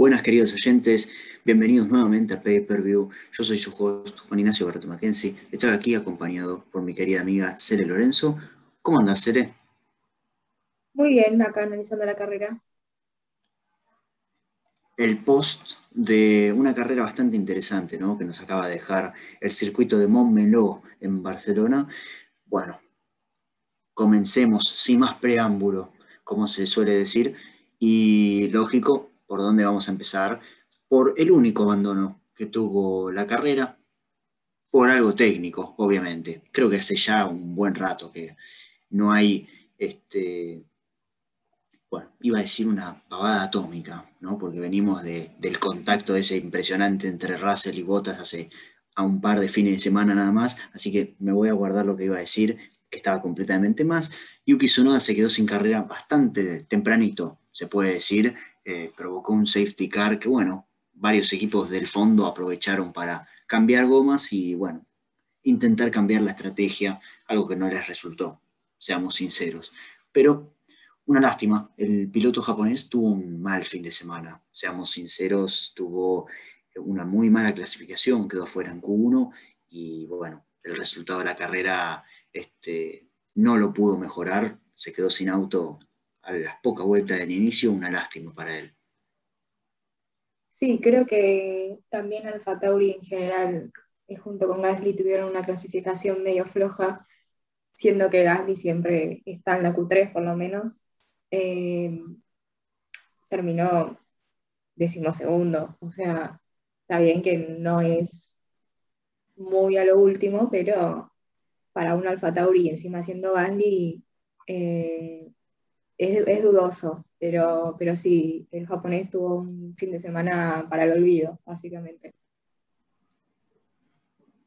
Buenas queridos oyentes, bienvenidos nuevamente a Pay Per View. Yo soy su host Juan Ignacio Barreto Mackenzie. Estoy aquí acompañado por mi querida amiga Cere Lorenzo. ¿Cómo andas, Cere? Muy bien, acá analizando la carrera. El post de una carrera bastante interesante, ¿no? Que nos acaba de dejar el circuito de Montmeló en Barcelona. Bueno, comencemos sin más preámbulo, como se suele decir. Y lógico, por dónde vamos a empezar, por el único abandono que tuvo la carrera, por algo técnico, obviamente. Creo que hace ya un buen rato que no hay, este, bueno, iba a decir una pavada atómica, ¿no? Porque venimos del contacto ese impresionante entre Russell y Bottas hace a un par de fines de semana nada más, así que me voy a guardar lo que iba a decir, que estaba completamente más. Yuki Tsunoda se quedó sin carrera bastante tempranito, se puede decir, eh, provocó un safety car que, bueno, varios equipos del fondo aprovecharon para cambiar gomas y, bueno, intentar cambiar la estrategia, algo que no les resultó, seamos sinceros. Pero una lástima, el piloto japonés tuvo un mal fin de semana, seamos sinceros, tuvo una muy mala clasificación, quedó afuera en Q1 y bueno, el resultado de la carrera este, no lo pudo mejorar, se quedó sin auto a las pocas vueltas del inicio, una lástima para él. Sí, creo que también Alfa Tauri en general, eh, junto con Gasly, tuvieron una clasificación medio floja, siendo que Gasly siempre está en la Q3 por lo menos. Eh, terminó decimosegundo, o sea, está bien que no es muy a lo último, pero para un Alfa Tauri encima siendo Gasly, eh, es, dudoso, pero, pero sí, el japonés tuvo un fin de semana para el olvido, básicamente.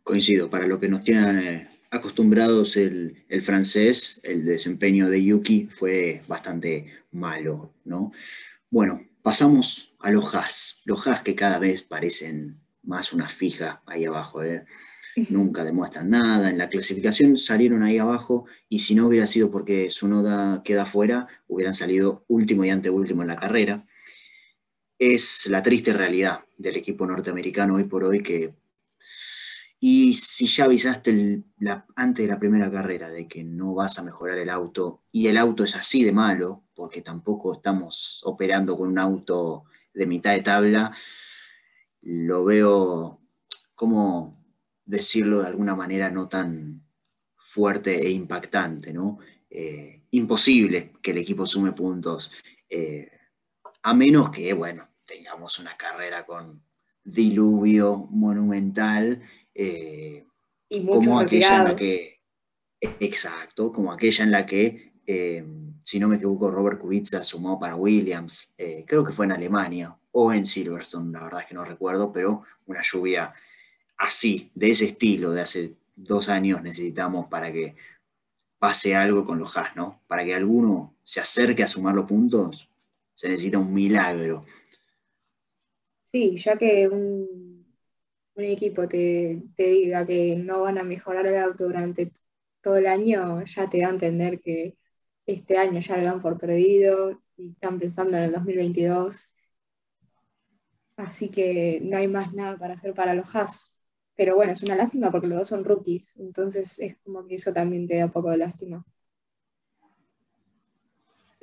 Coincido, para lo que nos tienen eh, acostumbrados el, francés, el desempeño de Yuki fue bastante malo, ¿no? Bueno, pasamos a los Haas, los Haas que cada vez parecen más una fija ahí abajo, ¿eh? Nunca demuestran nada. En la clasificación salieron ahí abajo y si no hubiera sido porque su noda queda fuera, hubieran salido último y anteúltimo en la carrera. Es la triste realidad del equipo norteamericano hoy por hoy que... Y si ya avisaste antes de la primera carrera de que no vas a mejorar el auto y el auto es así de malo, porque tampoco estamos operando con un auto de mitad de tabla, lo veo como decirlo de alguna manera no tan fuerte e impactante, ¿no? Eh, imposible que el equipo sume puntos, eh, a menos que, bueno, tengamos una carrera con diluvio monumental, eh, y como aquella en la que, exacto, como aquella en la que, si no me equivoco, Robert Kubica sumó para Williams, creo que fue en Alemania o en Silverstone, la verdad es que no recuerdo, pero una lluvia así, de ese estilo, de hace dos años necesitamos para que pase algo con los Haas, ¿no? Para que alguno se acerque a sumar los puntos, se necesita un milagro. Sí, ya que un, equipo te, diga que no van a mejorar el auto durante todo el año, ya te da a entender que este año ya lo dan por perdido y están pensando en el 2022. Así que no hay más nada para hacer para los Haas. Pero bueno, es una lástima porque los dos son rookies, entonces es como que eso también te da un poco de lástima.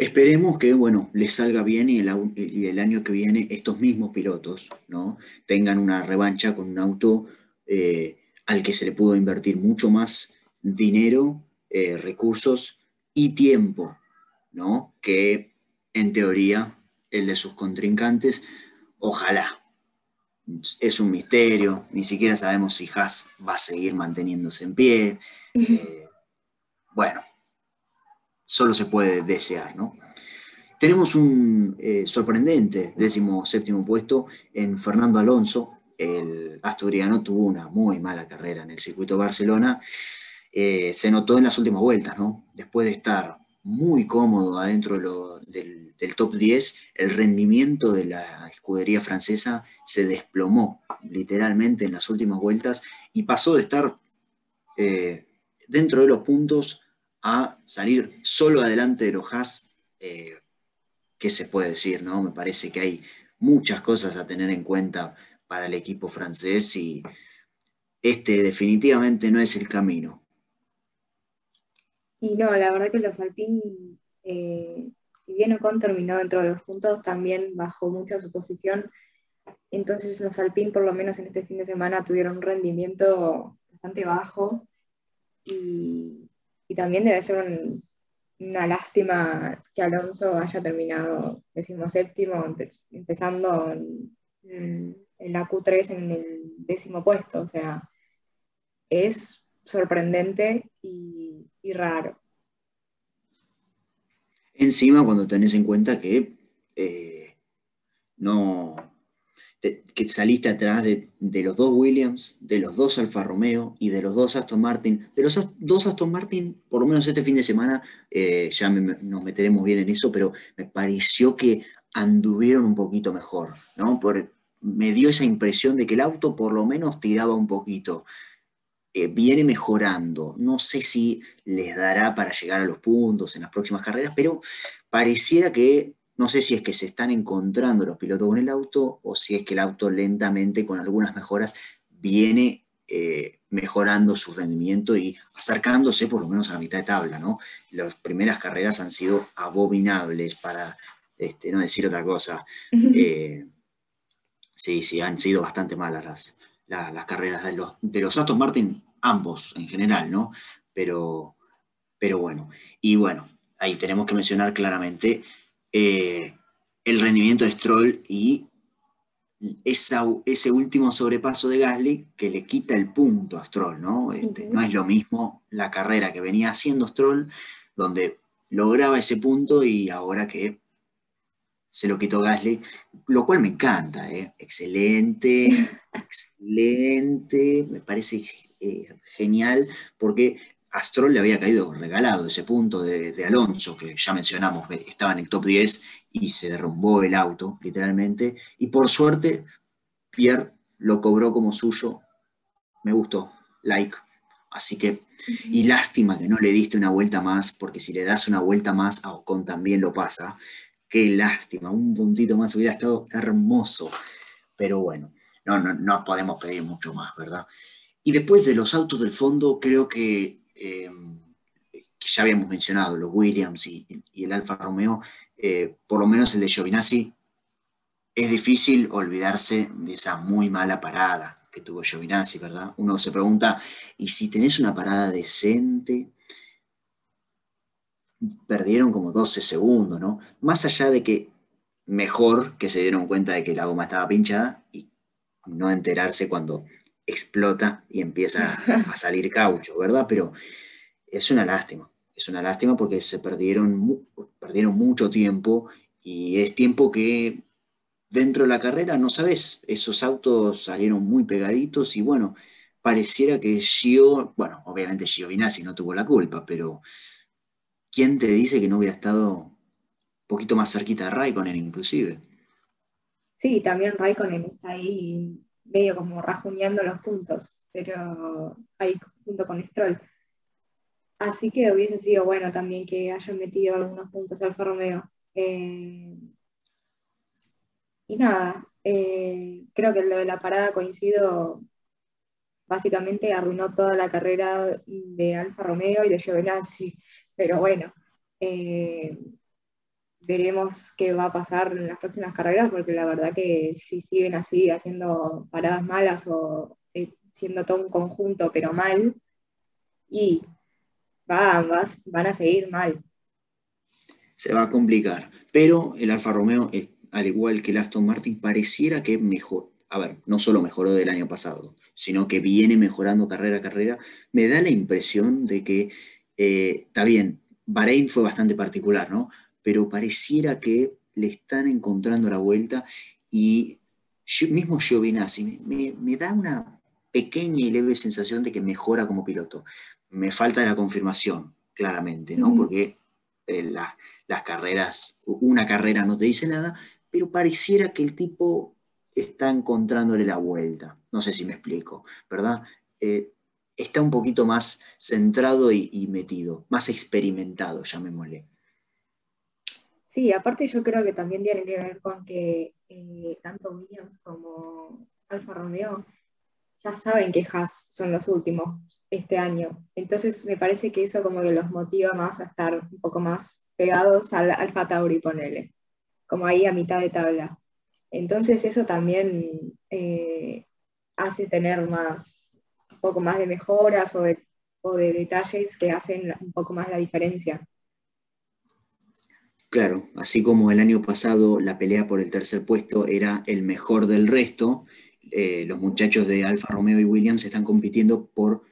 Esperemos que, bueno, les salga bien y el, año que viene estos mismos pilotos, ¿no? Tengan una revancha con un auto eh, al que se le pudo invertir mucho más dinero, eh, recursos y tiempo, ¿no? Que en teoría el de sus contrincantes. Ojalá, es un misterio, ni siquiera sabemos si Haas va a seguir manteniéndose en pie. Eh, bueno, solo se puede desear, ¿no? Tenemos un eh, sorprendente décimo séptimo puesto en Fernando Alonso. El asturiano tuvo una muy mala carrera en el circuito de Barcelona. Eh, se notó en las últimas vueltas, ¿no? Después de estar muy cómodo adentro del, top 10, el rendimiento de la escudería francesa se desplomó literalmente en las últimas vueltas y pasó de estar eh, dentro de los puntos a salir solo adelante de los Haas. Eh, ¿Qué se puede decir? No? Me parece que hay muchas cosas a tener en cuenta para el equipo francés y este definitivamente no es el camino. Y no, la verdad que los Alpine, eh, si bien Ocon terminó dentro de los puntos, también bajó mucho su posición. Entonces los Alpine, por lo menos en este fin de semana, tuvieron un rendimiento bastante bajo. Y, también debe ser una lástima que Alonso haya terminado decimoséptimo, empezando en la Q3 en el décimo puesto. O sea, es sorprendente y, raro. Encima, cuando tenés en cuenta que eh, no que saliste atrás de, los dos Williams, de los dos Alfa Romeo y de los dos Aston Martin. De los dos Aston Martin, por lo menos este fin de semana, eh, ya nos meteremos bien en eso, pero me pareció que anduvieron un poquito mejor, ¿no? Por, me dio esa impresión de que el auto por lo menos tiraba un poquito. Eh, viene mejorando. No sé si les dará para llegar a los puntos en las próximas carreras, pero pareciera que, no sé si es que se están encontrando los pilotos con el auto o si es que el auto lentamente, con algunas mejoras, viene eh, mejorando su rendimiento y acercándose por lo menos a la mitad de tabla. ¿no? Las primeras carreras han sido abominables, para este, no decir otra cosa. Eh, sí, sí, han sido bastante malas las, las carreras de los, de los Aston Martin, ambos en general, ¿no? Pero, pero bueno, y bueno, ahí tenemos que mencionar claramente eh, el rendimiento de Stroll y ese último sobrepaso de Gasly que le quita el punto a Stroll, ¿no? Este, no es lo mismo la carrera que venía haciendo Stroll, donde lograba ese punto y ahora que se lo quitó Gasly, lo cual me encanta, ¿eh? excelente, excelente, me parece eh, genial, porque a Stroll le había caído regalado ese punto de, Alonso, que ya mencionamos, estaba en el top 10 y se derrumbó el auto, literalmente, y por suerte Pierre lo cobró como suyo, me gustó, like. Así que, y lástima que no le diste una vuelta más, porque si le das una vuelta más, a Ocon también lo pasa. Qué lástima, un puntito más hubiera estado hermoso. Pero bueno, no, no, no podemos pedir mucho más, ¿verdad? Y después de los autos del fondo, creo que, em, que ya habíamos mencionado, los Williams y, el Alfa Romeo, eh, por lo menos el de Giovinazzi, es difícil olvidarse de esa muy mala parada que tuvo Giovinazzi, ¿verdad? Uno se pregunta, ¿y si tenés una parada decente? Perdieron como 12 segundos, ¿no? Más allá de que mejor que se dieron cuenta de que la goma estaba pinchada y no enterarse cuando explota y empieza a salir caucho, ¿verdad? Pero es una lástima, es una lástima porque se perdieron, perdieron mucho tiempo y es tiempo que dentro de la carrera, no sabes, esos autos salieron muy pegaditos y bueno, pareciera que Gio, bueno, obviamente Giovinazzi no tuvo la culpa, pero ¿quién te dice que no hubiera estado un poquito más cerquita de Raikkonen inclusive? Sí, también Raikkonen está ahí medio como rajuneando los puntos, pero ahí junto con Stroll. Así que hubiese sido bueno también que hayan metido algunos puntos Alfa Romeo. Eh, y nada, eh, creo que lo de la parada coincido, básicamente arruinó toda la carrera de Alfa Romeo y de Giovinazzi. Pero bueno, eh, veremos qué va a pasar en las próximas carreras, porque la verdad que si siguen así haciendo paradas malas o eh, siendo todo un conjunto pero mal, y van, van a seguir mal. Se va a complicar. Pero el Alfa Romeo, al igual que el Aston Martin, pareciera que mejor, a ver, no solo mejoró del año pasado, sino que viene mejorando carrera a carrera. Me da la impresión de que eh, está bien, Bahrein fue bastante particular, ¿no? Pero pareciera que le están encontrando la vuelta y mismo Giovinazzi me, me, da una pequeña y leve sensación de que mejora como piloto. Me falta la confirmación, claramente, ¿no? Porque eh, las carreras, una carrera no te dice nada, pero pareciera que el tipo está encontrándole la vuelta. No sé si me explico, ¿verdad? Eh, está un poquito más centrado y, metido, más experimentado, llamémosle. Sí, aparte yo creo que también tiene que ver con que eh, tanto Williams como Alfa Romeo ya saben que Haas son los últimos este año. Entonces me parece que eso como que los motiva más a estar un poco más pegados al Alfa Tauri, ponele, como ahí a mitad de tabla. Entonces eso también eh, hace tener más, un poco más de mejoras o de, o de detalles que hacen un poco más la diferencia. Claro, así como el año pasado la pelea por el tercer puesto era el mejor del resto, eh, los muchachos de Alfa Romeo y Williams están compitiendo por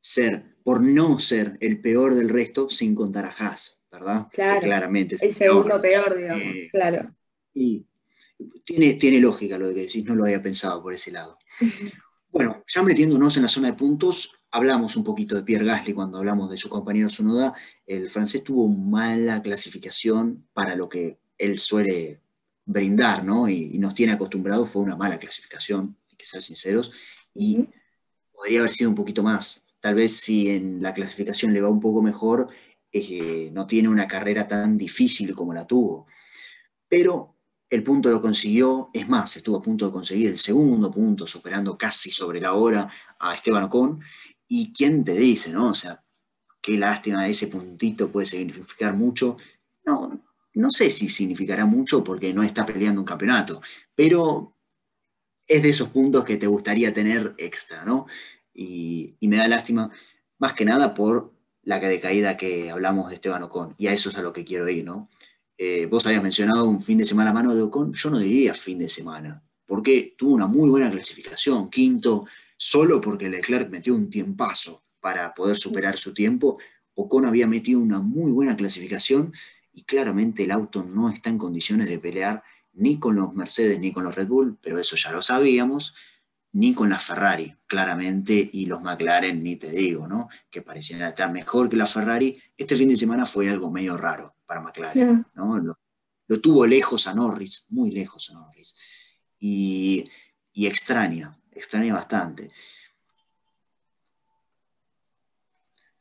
ser, por no ser el peor del resto sin contar a Haas, ¿verdad? Claro, claramente. el segundo peor, digamos, eh, claro. Y tiene, tiene lógica lo que decís, no lo había pensado por ese lado. Bueno, ya metiéndonos en la zona de puntos, hablamos un poquito de Pierre Gasly cuando hablamos de su compañero Sunoda. El francés tuvo mala clasificación para lo que él suele brindar, ¿no? Y, nos tiene acostumbrados, fue una mala clasificación, hay que ser sinceros, y podría haber sido un poquito más. Tal vez si en la clasificación le va un poco mejor, eh, no tiene una carrera tan difícil como la tuvo. Pero el punto lo consiguió, es más, estuvo a punto de conseguir el segundo punto, superando casi sobre la hora a Esteban Ocon, y quién te dice, ¿no? O sea, qué lástima, ese puntito puede significar mucho. No, no sé si significará mucho porque no está peleando un campeonato, pero es de esos puntos que te gustaría tener extra, ¿no? Y, me da lástima, más que nada por la decaída que hablamos de Esteban Ocon, y a eso es a lo que quiero ir, ¿no? Eh, vos habías mencionado un fin de semana a mano de Ocon, yo no diría fin de semana, porque tuvo una muy buena clasificación, quinto, solo porque Leclerc metió un tiempazo para poder superar su tiempo. Ocon había metido una muy buena clasificación y claramente el auto no está en condiciones de pelear ni con los Mercedes ni con los Red Bull, pero eso ya lo sabíamos, ni con la Ferrari, claramente, y los McLaren, ni te digo, ¿no? Que parecían estar mejor que la Ferrari. Este fin de semana fue algo medio raro para McLaren, ¿no? Lo, tuvo lejos a Norris, muy lejos a Norris. Y, y extraña, extraña bastante.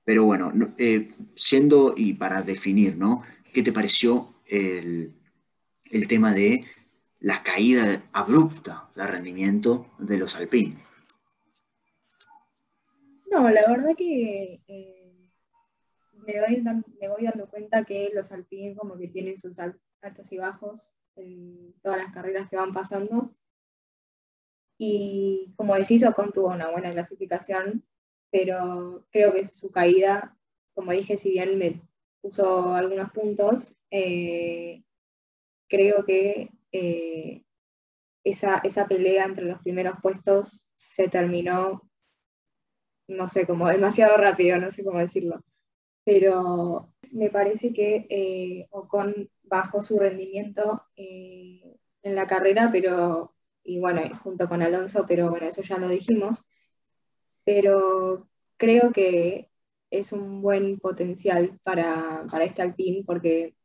Pero bueno, eh, siendo y para definir, ¿no? ¿Qué te pareció el, tema de la caída abrupta de rendimiento de los Alpine? No, la verdad que eh, me, voy dando cuenta que los Alpine como que tienen sus altos y bajos en todas las carreras que van pasando y como decís, Ocon tuvo una buena clasificación, pero creo que su caída, como dije, si bien me puso algunos puntos, eh, creo que eh, esa, esa pelea entre los primeros puestos se terminó, no sé, como demasiado rápido, no sé cómo decirlo. Pero me parece que eh, Ocon bajó su rendimiento en la carrera, pero y bueno, junto con Alonso, pero bueno, eso ya lo dijimos. Pero creo que es un buen potencial para, para este Alpine porque,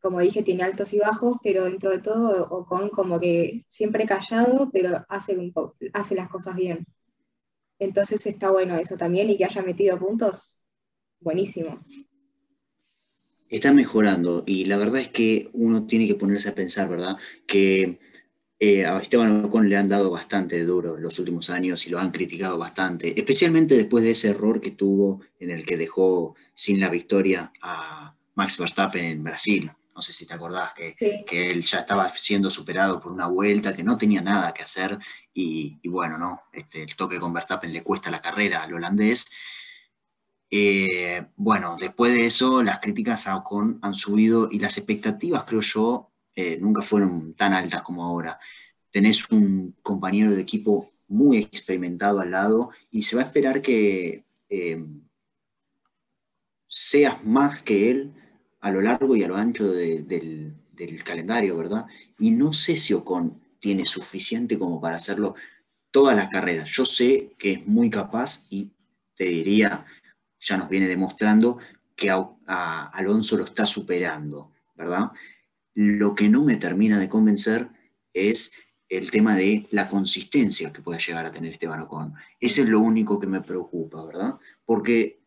como dije, tiene altos y bajos, pero dentro de todo Ocon como que siempre callado, pero hace, las cosas bien. Entonces está bueno eso también y que haya metido puntos, buenísimo. Está mejorando y la verdad es que uno tiene que ponerse a pensar, ¿verdad? Que eh, a Esteban Ocon le han dado bastante duro los últimos años y lo han criticado bastante, especialmente después de ese error que tuvo en el que dejó sin la victoria a Max Verstappen en Brasil. No sé si te acordás que, que él ya estaba siendo superado por una vuelta, que no tenía nada que hacer y, bueno, ¿no? Este, el toque con Verstappen le cuesta la carrera al holandés. Eh, bueno, después de eso las críticas a Ocon han subido y las expectativas, creo yo, eh, nunca fueron tan altas como ahora. Tenés un compañero de equipo muy experimentado al lado y se va a esperar que eh, seas más que él a lo largo y a lo ancho del, calendario, ¿verdad? Y no sé si Ocon tiene suficiente como para hacerlo todas las carreras. Yo sé que es muy capaz y te diría, ya nos viene demostrando que a Alonso lo está superando, ¿verdad? Lo que no me termina de convencer es el tema de la consistencia que puede llegar a tener Esteban Ocon. Ese es lo único que me preocupa, ¿verdad? Porque,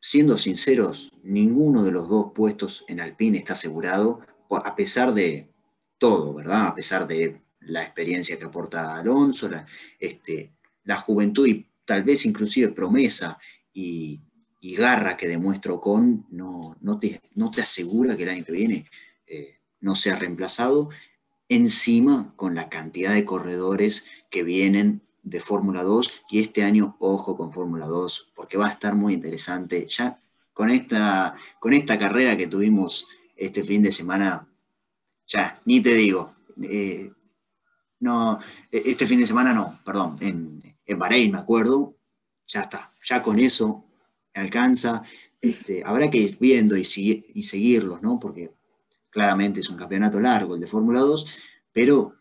siendo sinceros, ninguno de los dos puestos en Alpine está asegurado a pesar de todo, ¿verdad? A pesar de la experiencia que aporta Alonso, la, este, la juventud y tal vez inclusive promesa y, garra que demuestra Ocon, no, no te asegura que el año que viene eh, no sea reemplazado. Encima, con la cantidad de corredores que vienen de Fórmula 2, y este año, ojo con Fórmula 2, porque va a estar muy interesante. Ya con esta, con esta carrera que tuvimos este fin de semana, ya, ni te digo, eh, no, este fin de semana no, perdón, en, en Bahrein me acuerdo, ya está, ya con eso alcanza. Este, habrá que ir viendo y, y seguirlos, ¿no? Porque claramente es un campeonato largo el de Fórmula 2, pero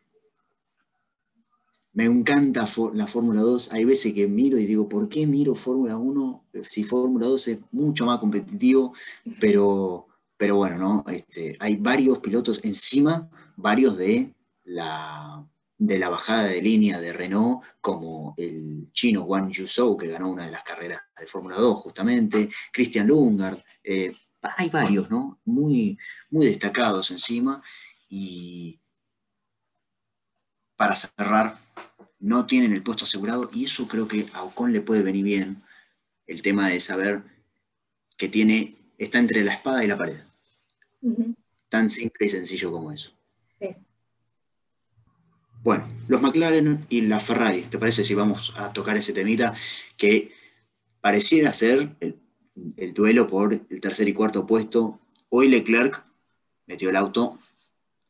me encanta la Fórmula 2. Hay veces que miro y digo, ¿por qué miro Fórmula 1 si Fórmula 2 es mucho más competitivo? Pero, pero bueno, ¿no? Este, hay varios pilotos encima, varios de la, de la bajada de línea de Renault, como el chino Wang Yuzhou, que ganó una de las carreras de Fórmula 2 justamente, Christian Lungard. Eh, hay varios, ¿no? Muy, muy destacados encima. Y para cerrar, no tienen el puesto asegurado y eso creo que a Ocon le puede venir bien, el tema de saber que tiene, está entre la espada y la pared. Tan simple y sencillo como eso. Bueno, los McLaren y la Ferrari, ¿te parece si vamos a tocar ese temita que pareciera ser el, el duelo por el tercer y cuarto puesto? Hoy Leclerc metió el auto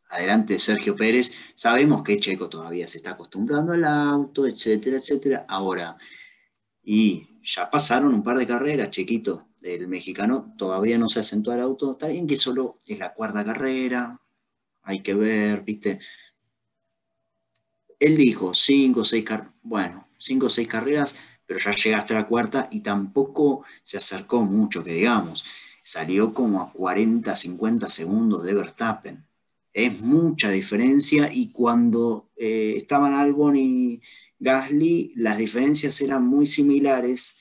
adelante Sergio Pérez. Sabemos que Checo todavía se está acostumbrando al auto, etcétera, etcétera. Ahora, y ya pasaron un par de carreras, Chequito, el mexicano todavía no se asentó al auto. Está bien que solo es la cuarta carrera, hay que ver, ¿viste? Él dijo cinco seis carreras, bueno, cinco o seis carreras, pero ya llegaste a la cuarta y tampoco se acercó mucho, que digamos. Salió como a 40, 50 segundos de Verstappen es mucha diferencia y cuando eh, estaban Albon y Gasly, las diferencias eran muy similares.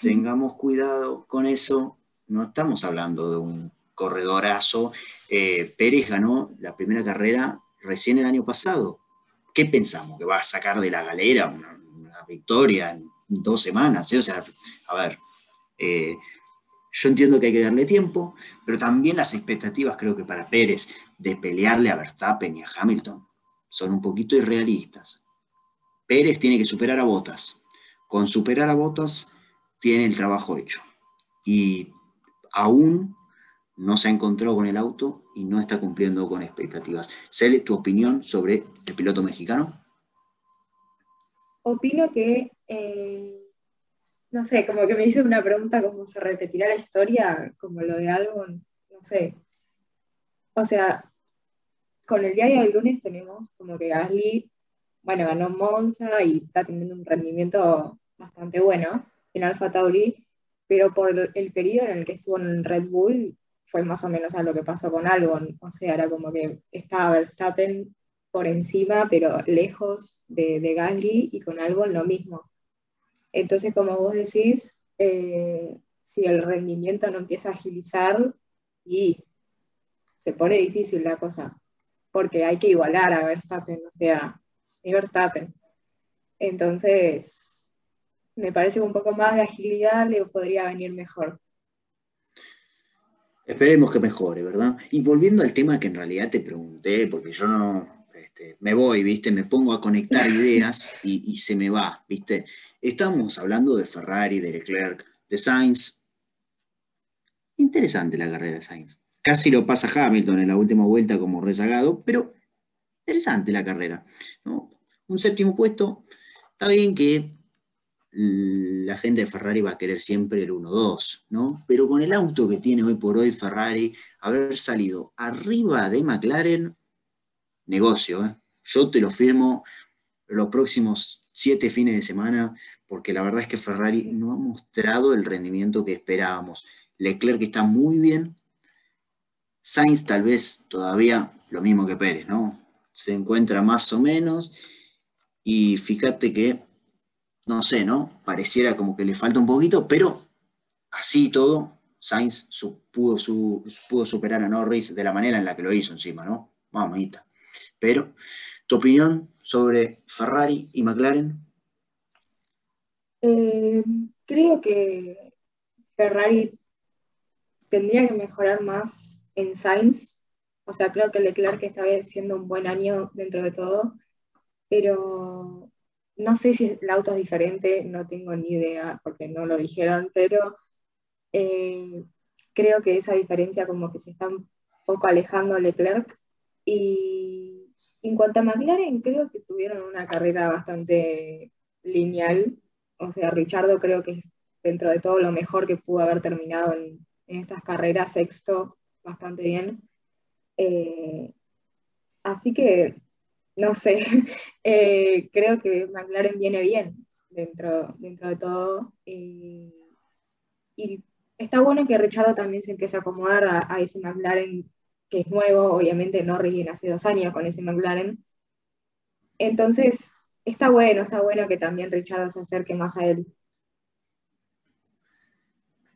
Tengamos cuidado con eso. No estamos hablando de un corredorazo. Eh, Pérez ganó la primera carrera recién el año pasado. ¿Qué pensamos? ¿Que va a sacar de la galera una, victoria en dos semanas? O sea, a ver, eh, yo entiendo que hay que darle tiempo, pero también las expectativas creo que para Pérez de pelearle a Verstappen y a Hamilton son un poquito irrealistas. Pérez tiene que superar a Botas. Con superar a Botas tiene el trabajo hecho. Y aún no se ha encontrado con el auto y no está cumpliendo con expectativas. Cele, tu opinión sobre el piloto mexicano. Opino que eh, no sé, como que me hice una pregunta como se repetirá la historia, como lo de algo, no sé. O sea, con el diario del lunes tenemos como que Gasly, bueno, ganó Monza y está teniendo un rendimiento bastante bueno en Alfa Tauri, pero por el periodo en el que estuvo en Red Bull fue más o menos a lo que pasó con Albon, o sea, era como que estaba Verstappen por encima, pero lejos de, de Gasly y con Albon lo mismo. Entonces, como vos decís, eh, si el rendimiento no empieza a agilizar y se pone difícil la cosa, porque hay que igualar a Verstappen, o sea, es Verstappen. Entonces, me parece que un poco más de agilidad le podría venir mejor. Esperemos que mejore, ¿verdad? Y volviendo al tema que en realidad te pregunté, porque yo no, este, me voy, ¿viste? Me pongo a conectar ideas y, se me va, ¿viste? Estamos hablando de Ferrari, de Leclerc, de Sainz. Interesante la carrera de Sainz. Casi lo pasa Hamilton en la última vuelta como rezagado, pero interesante la carrera. Un séptimo puesto, está bien que la gente de Ferrari va a querer siempre el 1-2, ¿no? Pero con el auto que tiene hoy por hoy Ferrari, haber salido arriba de McLaren negocio. ¿eh? Yo te lo firmo los próximos siete fines de semana, porque la verdad es que Ferrari no ha mostrado el rendimiento que esperábamos. Leclerc está muy bien. Sainz tal vez todavía lo mismo que Pérez, ¿no? Se encuentra más o menos. Y fíjate que, no sé, ¿no? Pareciera como que le falta un poquito, pero así todo, Sainz pudo, pudo, superar a Norris de la manera en la que lo hizo encima, ¿no? Mamita. Pero, ¿tu opinión sobre Ferrari y McLaren? Eh, creo que Ferrari tendría que mejorar más en Sainz. O sea, creo que Leclerc está siendo un buen año dentro de todo, pero no sé si el auto es diferente, no tengo ni idea porque no lo dijeron, pero eh, creo que esa diferencia como que se está un poco alejando Leclerc. Y en cuanto a McLaren, creo que tuvieron una carrera bastante lineal. O sea, Richardo creo que dentro de todo lo mejor que pudo haber terminado en, estas carreras, sexto, bastante bien. Eh, así que, no sé, eh, creo que McLaren viene bien dentro, dentro de todo. y está bueno que Richardo también se empiece a acomodar a, ese McLaren que es nuevo, obviamente Norris viene hace dos años con ese McLaren. Entonces, está bueno, está bueno que también Richardo se acerque más a él.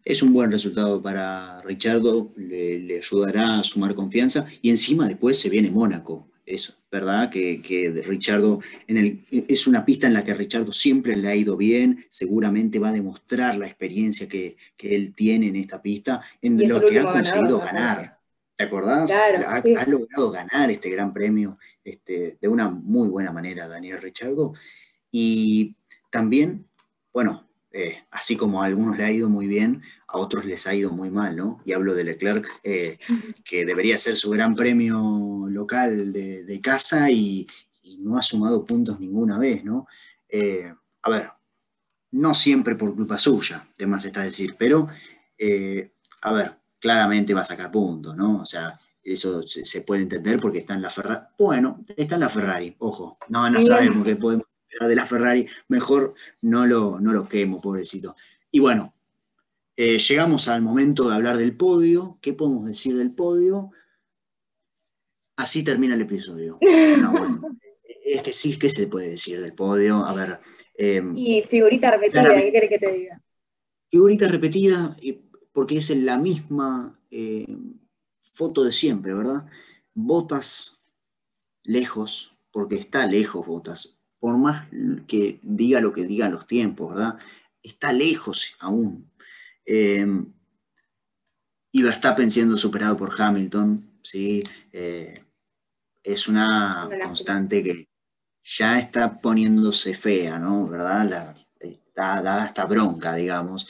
Es un buen resultado para Richardo, le, le ayudará a sumar confianza y encima después se viene Mónaco es verdad que, que Richardo en el, es una pista en la que Richardo siempre le ha ido bien, seguramente va a demostrar la experiencia que, él tiene en esta pista, en lo que ha conseguido ganar. ¿Te acordás? ha, logrado ganar este gran premio este, de una muy buena manera, Daniel Richardo. Y también, bueno, eh, así como a algunos le ha ido muy bien, a otros les ha ido muy mal, ¿no? Y hablo de Leclerc, eh, que debería ser su gran premio local de, casa y, no ha sumado puntos ninguna vez, ¿no? Eh, a ver, no siempre por culpa suya, más está decir, pero, a ver, claramente va a sacar puntos, ¿no? O sea, eso se, puede entender porque está en la Ferrari. Bueno, está en la Ferrari, ojo, no, no sabemos qué podemos de la Ferrari, mejor no lo, no lo quemo, pobrecito. Y bueno, eh, llegamos al momento de hablar del podio. ¿Qué podemos decir del podio? Así termina el episodio. es que sí, ¿qué se puede decir del podio? A ver. Em, y figurita repetida, ¿qué querés que te diga? Figurita repetida, porque es en la misma em, foto de siempre, ¿verdad? Botas lejos, porque está lejos Botas, por más que diga lo que digan los tiempos, ¿verdad? Está lejos aún. Eh, y Verstappen siendo superado por Hamilton, ¿sí? Eh, es una constante que ya está poniéndose fea, ¿no? ¿Verdad? La, da, esta bronca, digamos.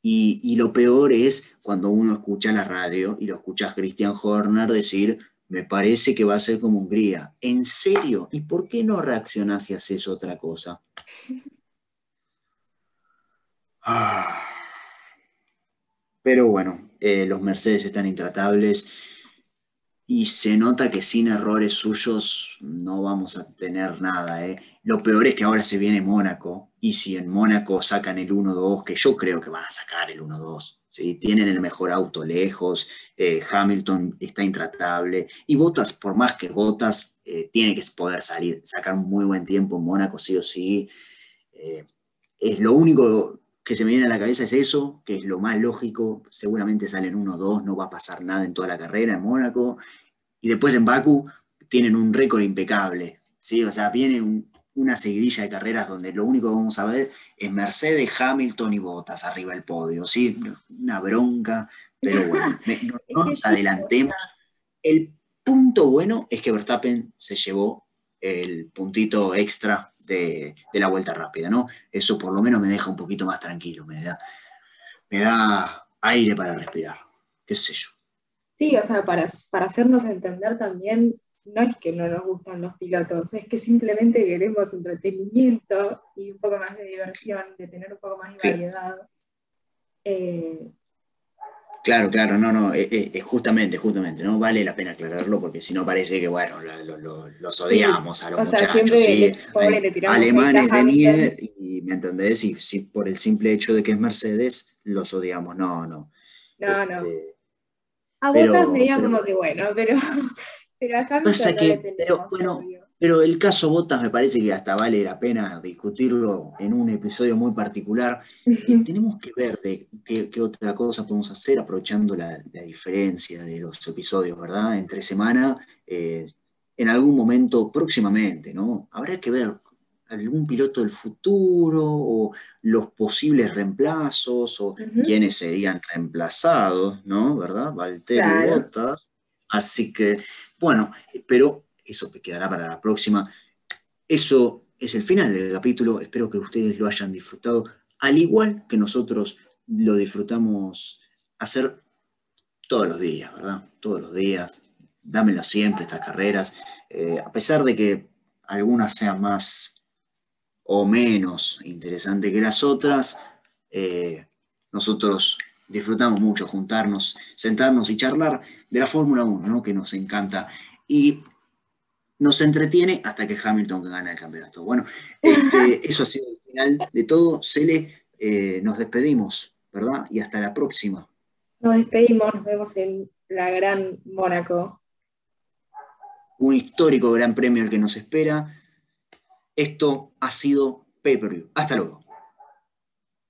Y, y, lo peor es cuando uno escucha la radio y lo escucha a Christian Horner decir, me parece que va a ser como Hungría. ¿En serio? ¿Y por qué no reaccionás y haces otra cosa? Ah. Pero bueno, eh, los Mercedes están intratables y se nota que sin errores suyos no vamos a tener nada. ¿eh? Lo peor es que ahora se viene Mónaco y si en Mónaco sacan el 1-2, que yo creo que van a sacar el 1-2, tienen el mejor auto lejos, eh, Hamilton está intratable, y Bottas, por más que Bottas, eh, tiene que poder salir, sacar un muy buen tiempo en Mónaco, sí o sí. Es lo único que se me viene a la cabeza es eso, que es lo más lógico, seguramente salen 1-2, no va a pasar nada en toda la carrera en Mónaco, y después en Baku tienen un récord impecable, ¿sí? o sea, viene un, una seguidilla de carreras donde lo único que vamos a ver es Mercedes, Hamilton y Bottas arriba del podio, ¿sí? Una bronca, pero bueno, no, nos adelantemos. El punto bueno es que Verstappen se llevó el puntito extra de, la vuelta rápida, ¿no? Eso por lo menos me deja un poquito más tranquilo, me da, me da aire para respirar, qué sé yo. Sí, o sea, para, para hacernos entender también no es que no nos gustan los pilotos, es que simplemente queremos entretenimiento y un poco más de diversión, de tener un poco más de variedad. Eh, claro, claro, no, no, eh, eh, justamente, justamente, no vale la pena aclararlo porque si no parece que, bueno, los odiamos a los muchachos, ¿sí? alemanes de mierda, y me entendés, y si por el simple hecho de que es Mercedes, los odiamos, no, no. No, no. Este, a Botas me diga como que bueno, pero pero a Hamilton que, pero, bueno, Pero el caso Botas me parece que hasta vale la pena discutirlo en un episodio muy particular. tenemos que ver de qué, otra cosa podemos hacer aprovechando la, diferencia de los episodios, ¿verdad? Entre semana, eh, en algún momento próximamente, ¿no? Habrá que ver algún piloto del futuro o los posibles reemplazos o quiénes serían reemplazados, ¿no? ¿Verdad? Valtteri Botas. Así que, bueno, pero eso quedará para la próxima. Eso es el final del capítulo. Espero que ustedes lo hayan disfrutado, al igual que nosotros lo disfrutamos hacer todos los días, ¿verdad? Todos los días. Dámelo siempre estas carreras. Eh, a pesar de que algunas sean más o menos interesantes que las otras, eh, nosotros disfrutamos mucho juntarnos, sentarnos y charlar de la Fórmula 1, ¿no? que nos encanta. Y nos entretiene hasta que Hamilton gana el campeonato. Bueno, este, eso ha sido el final de todo. Cele, eh, nos despedimos, ¿verdad? Y hasta la próxima. Nos despedimos, nos vemos en la Gran Mónaco. Un histórico Gran Premio el que nos espera. Esto ha sido Pay Per View. Hasta luego.